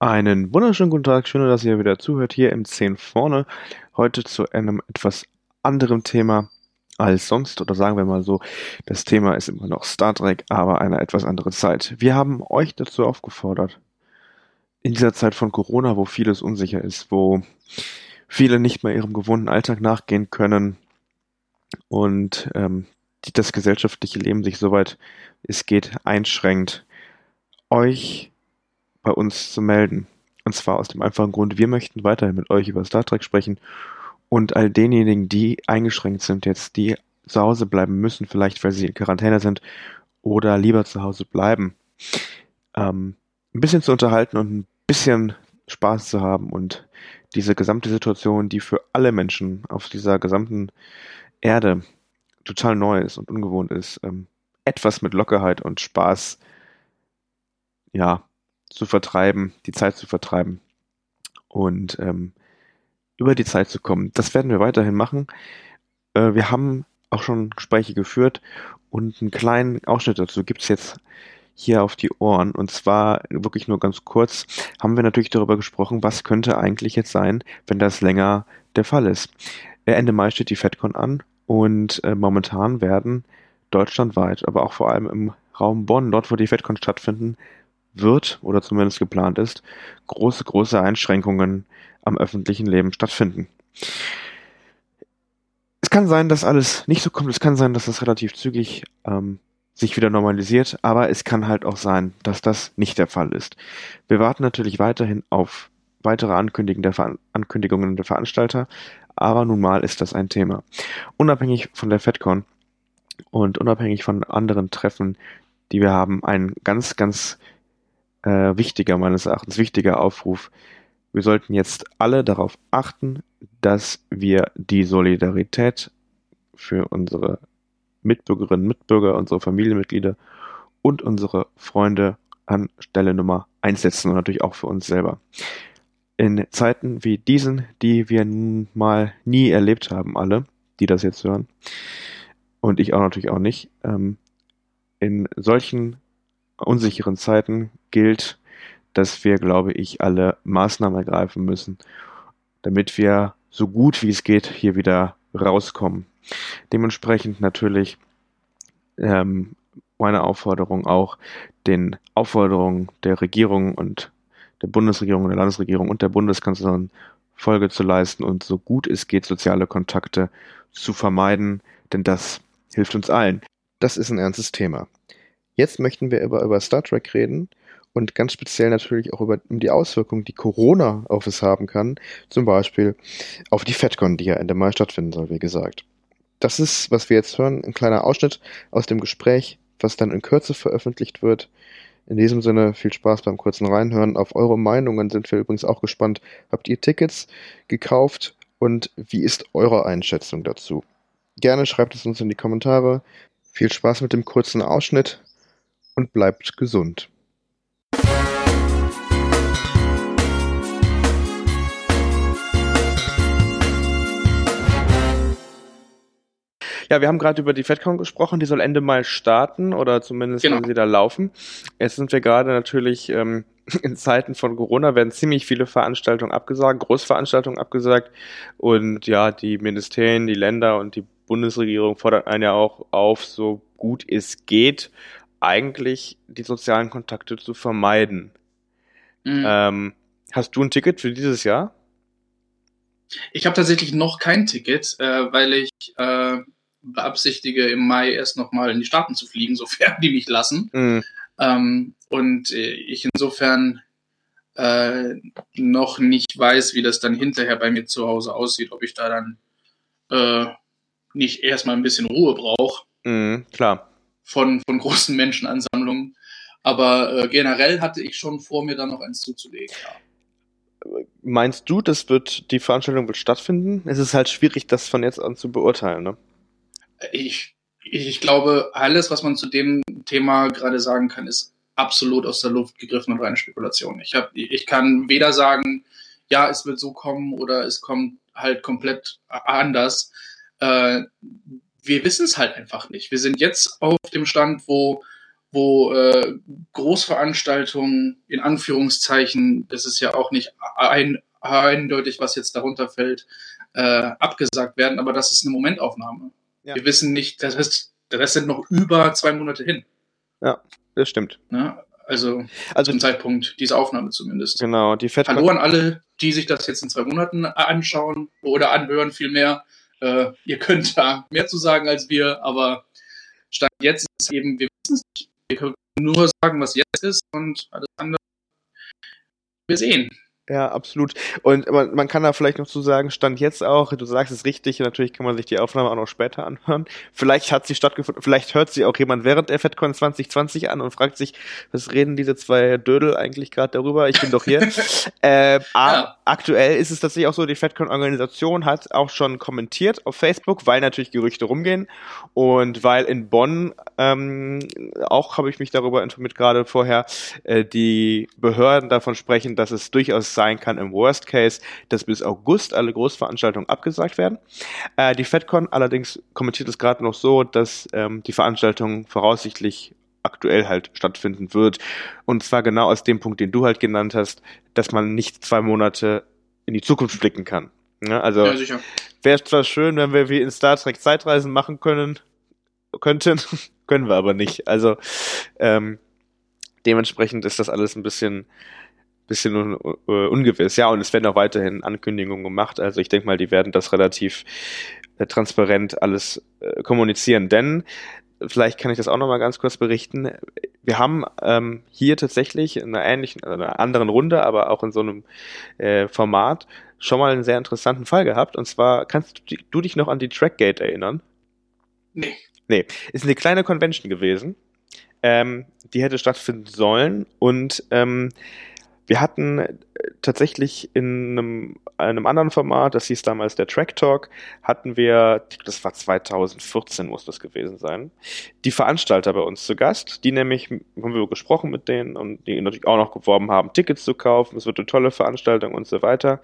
Einen wunderschönen guten Tag, schön, dass ihr wieder zuhört hier im 10 vorne. Heute zu einem etwas anderen Thema als sonst oder sagen wir mal so, das Thema ist immer noch Star Trek, aber eine etwas andere Zeit. Wir haben euch dazu aufgefordert, in dieser Zeit von Corona, wo vieles unsicher ist, wo viele nicht mehr ihrem gewohnten Alltag nachgehen können und ähm, das gesellschaftliche Leben sich soweit es geht einschränkt, euch bei uns zu melden. Und zwar aus dem einfachen Grund, wir möchten weiterhin mit euch über Star Trek sprechen und all denjenigen, die eingeschränkt sind jetzt, die zu Hause bleiben müssen, vielleicht weil sie in Quarantäne sind oder lieber zu Hause bleiben, ähm, ein bisschen zu unterhalten und ein bisschen Spaß zu haben und diese gesamte Situation, die für alle Menschen auf dieser gesamten Erde total neu ist und ungewohnt ist, ähm, etwas mit Lockerheit und Spaß ja, zu vertreiben, die Zeit zu vertreiben und ähm, über die Zeit zu kommen. Das werden wir weiterhin machen. Äh, wir haben auch schon Gespräche geführt und einen kleinen Ausschnitt dazu gibt's jetzt hier auf die Ohren. Und zwar wirklich nur ganz kurz haben wir natürlich darüber gesprochen, was könnte eigentlich jetzt sein, wenn das länger der Fall ist. Äh, Ende Mai steht die FedCon an und äh, momentan werden deutschlandweit, aber auch vor allem im Raum Bonn, dort wo die FedCon stattfinden, wird oder zumindest geplant ist, große, große Einschränkungen am öffentlichen Leben stattfinden. Es kann sein, dass alles nicht so kommt. Es kann sein, dass das relativ zügig ähm, sich wieder normalisiert, aber es kann halt auch sein, dass das nicht der Fall ist. Wir warten natürlich weiterhin auf weitere Ankündigungen der, Ver Ankündigungen der Veranstalter, aber nun mal ist das ein Thema. Unabhängig von der FedCon und unabhängig von anderen Treffen, die wir haben, ein ganz, ganz äh, wichtiger, meines Erachtens wichtiger Aufruf. Wir sollten jetzt alle darauf achten, dass wir die Solidarität für unsere Mitbürgerinnen, Mitbürger, unsere Familienmitglieder und unsere Freunde an Stelle Nummer eins setzen und natürlich auch für uns selber. In Zeiten wie diesen, die wir nun mal nie erlebt haben, alle, die das jetzt hören, und ich auch natürlich auch nicht, ähm, in solchen unsicheren Zeiten gilt, dass wir, glaube ich, alle Maßnahmen ergreifen müssen, damit wir so gut wie es geht hier wieder rauskommen. Dementsprechend natürlich ähm, meine Aufforderung auch, den Aufforderungen der Regierung und der Bundesregierung, der Landesregierung und der Bundeskanzlerin Folge zu leisten und so gut es geht soziale Kontakte zu vermeiden, denn das hilft uns allen. Das ist ein ernstes Thema. Jetzt möchten wir über, über Star Trek reden und ganz speziell natürlich auch über die Auswirkungen, die Corona auf es haben kann, zum Beispiel auf die FedCon, die ja Ende Mai stattfinden soll, wie gesagt. Das ist, was wir jetzt hören, ein kleiner Ausschnitt aus dem Gespräch, was dann in Kürze veröffentlicht wird. In diesem Sinne viel Spaß beim kurzen Reinhören. Auf eure Meinungen sind wir übrigens auch gespannt. Habt ihr Tickets gekauft und wie ist eure Einschätzung dazu? Gerne schreibt es uns in die Kommentare. Viel Spaß mit dem kurzen Ausschnitt und bleibt gesund. Ja, wir haben gerade über die FedCon gesprochen, die soll Ende Mai starten oder zumindest genau. sie da laufen. Jetzt sind wir gerade natürlich ähm, in Zeiten von Corona werden ziemlich viele Veranstaltungen abgesagt, Großveranstaltungen abgesagt und ja, die Ministerien, die Länder und die Bundesregierung fordern einen ja auch auf, so gut es geht, eigentlich die sozialen Kontakte zu vermeiden. Mhm. Ähm, hast du ein Ticket für dieses Jahr? Ich habe tatsächlich noch kein Ticket, äh, weil ich äh, beabsichtige, im Mai erst nochmal in die Staaten zu fliegen, sofern die mich lassen. Mhm. Ähm, und äh, ich insofern äh, noch nicht weiß, wie das dann hinterher bei mir zu Hause aussieht, ob ich da dann äh, nicht erstmal ein bisschen Ruhe braucht. Mhm, klar. Von, von großen Menschenansammlungen. Aber äh, generell hatte ich schon vor, mir da noch eins zuzulegen. Ja. Meinst du, das wird, die Veranstaltung wird stattfinden? Es ist halt schwierig, das von jetzt an zu beurteilen, ne? Ich, ich glaube, alles, was man zu dem Thema gerade sagen kann, ist absolut aus der Luft gegriffen und reine Spekulation. Ich, hab, ich kann weder sagen, ja, es wird so kommen oder es kommt halt komplett anders. Äh, wir wissen es halt einfach nicht. Wir sind jetzt auf dem Stand, wo, wo äh, Großveranstaltungen in Anführungszeichen, das ist ja auch nicht ein, eindeutig, was jetzt darunter fällt, äh, abgesagt werden, aber das ist eine Momentaufnahme. Ja. Wir wissen nicht, das heißt, der Rest sind noch über zwei Monate hin. Ja, das stimmt. Ne? Also, also zum Zeitpunkt dieser Aufnahme zumindest. Genau, die Fed Hallo an alle, die sich das jetzt in zwei Monaten anschauen oder anhören, vielmehr. Äh, ihr könnt da mehr zu sagen als wir, aber Stand jetzt ist eben, wir wissen es nicht. Wir können nur sagen, was jetzt ist und alles andere wir sehen. Ja, absolut. Und man, man kann da vielleicht noch zu sagen, stand jetzt auch, du sagst es richtig, natürlich kann man sich die Aufnahme auch noch später anhören. Vielleicht hat sie stattgefunden, vielleicht hört sie auch jemand während der FedCon 2020 an und fragt sich, was reden diese zwei Dödel eigentlich gerade darüber? Ich bin doch hier. äh, ja. Aktuell ist es tatsächlich auch so, die FedCon-Organisation hat auch schon kommentiert auf Facebook, weil natürlich Gerüchte rumgehen und weil in Bonn ähm, auch habe ich mich darüber informiert gerade vorher, äh, die Behörden davon sprechen, dass es durchaus sein kann im Worst Case, dass bis August alle Großveranstaltungen abgesagt werden. Äh, die FedCon allerdings kommentiert es gerade noch so, dass ähm, die Veranstaltung voraussichtlich aktuell halt stattfinden wird. Und zwar genau aus dem Punkt, den du halt genannt hast, dass man nicht zwei Monate in die Zukunft blicken kann. Ja, also ja, wäre zwar schön, wenn wir wie in Star Trek Zeitreisen machen können, könnten, können wir aber nicht. Also ähm, dementsprechend ist das alles ein bisschen bisschen un, uh, ungewiss. Ja, und es werden auch weiterhin Ankündigungen gemacht. Also ich denke mal, die werden das relativ äh, transparent alles äh, kommunizieren. Denn vielleicht kann ich das auch nochmal ganz kurz berichten. Wir haben ähm, hier tatsächlich in einer ähnlichen, also einer anderen Runde, aber auch in so einem äh, Format schon mal einen sehr interessanten Fall gehabt. Und zwar kannst du, du dich noch an die Trackgate erinnern? Nee. Nee, ist eine kleine Convention gewesen. Ähm, die hätte stattfinden sollen und ähm, wir hatten äh, tatsächlich in einem, einem anderen Format, das hieß damals der Track Talk, hatten wir, das war 2014 muss das gewesen sein, die Veranstalter bei uns zu Gast, die nämlich, haben wir gesprochen mit denen und die natürlich auch noch geworben haben, Tickets zu kaufen, es wird eine tolle Veranstaltung und so weiter.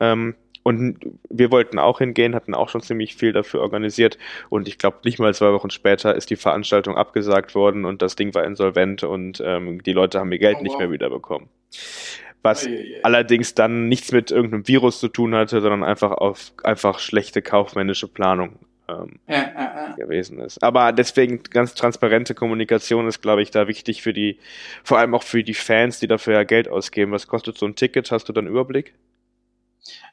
Ähm, und wir wollten auch hingehen, hatten auch schon ziemlich viel dafür organisiert. Und ich glaube, nicht mal zwei Wochen später ist die Veranstaltung abgesagt worden und das Ding war insolvent und ähm, die Leute haben ihr Geld oh, nicht mehr wiederbekommen. Was allerdings dann nichts mit irgendeinem Virus zu tun hatte, sondern einfach auf einfach schlechte kaufmännische Planung ähm, ja, ja, ja. gewesen ist. Aber deswegen ganz transparente Kommunikation ist, glaube ich, da wichtig für die, vor allem auch für die Fans, die dafür ja Geld ausgeben. Was kostet so ein Ticket? Hast du dann Überblick?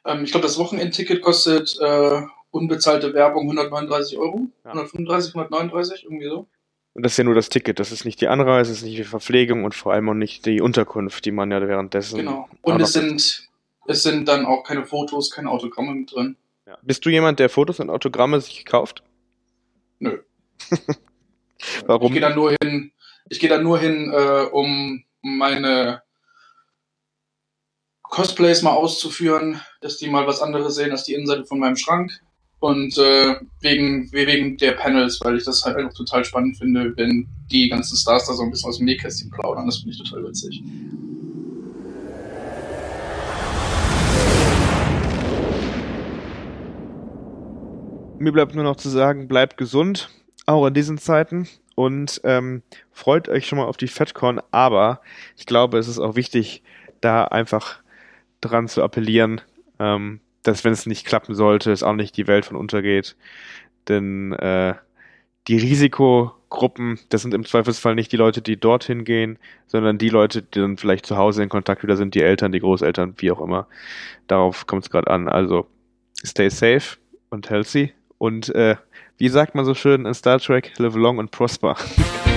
Ähm, ich glaube, das Wochenendticket kostet äh, unbezahlte Werbung 139 Euro. Ja. 135, 139, irgendwie so. Und das ist ja nur das Ticket, das ist nicht die Anreise, das ist nicht die Verpflegung und vor allem auch nicht die Unterkunft, die man ja währenddessen. Genau. Und es sind, es sind dann auch keine Fotos, keine Autogramme mit drin. Ja. Bist du jemand, der Fotos und Autogramme sich kauft? Nö. Warum? Ich gehe da nur hin, ich gehe da nur hin, äh, um meine Cosplays mal auszuführen, dass die mal was anderes sehen als die Innenseite von meinem Schrank. Und äh, wegen, wegen der Panels, weil ich das halt einfach total spannend finde, wenn die ganzen Stars da so ein bisschen aus dem Nähkästchen plaudern. Das finde ich total witzig. Mir bleibt nur noch zu sagen, bleibt gesund, auch in diesen Zeiten. Und ähm, freut euch schon mal auf die FedCon. Aber ich glaube, es ist auch wichtig, da einfach dran zu appellieren, ähm, dass wenn es nicht klappen sollte, es auch nicht die Welt von untergeht. Denn äh, die Risikogruppen, das sind im Zweifelsfall nicht die Leute, die dorthin gehen, sondern die Leute, die dann vielleicht zu Hause in Kontakt wieder sind, die Eltern, die Großeltern, wie auch immer. Darauf kommt es gerade an. Also stay safe und healthy und äh, wie sagt man so schön in Star Trek, live long and prosper.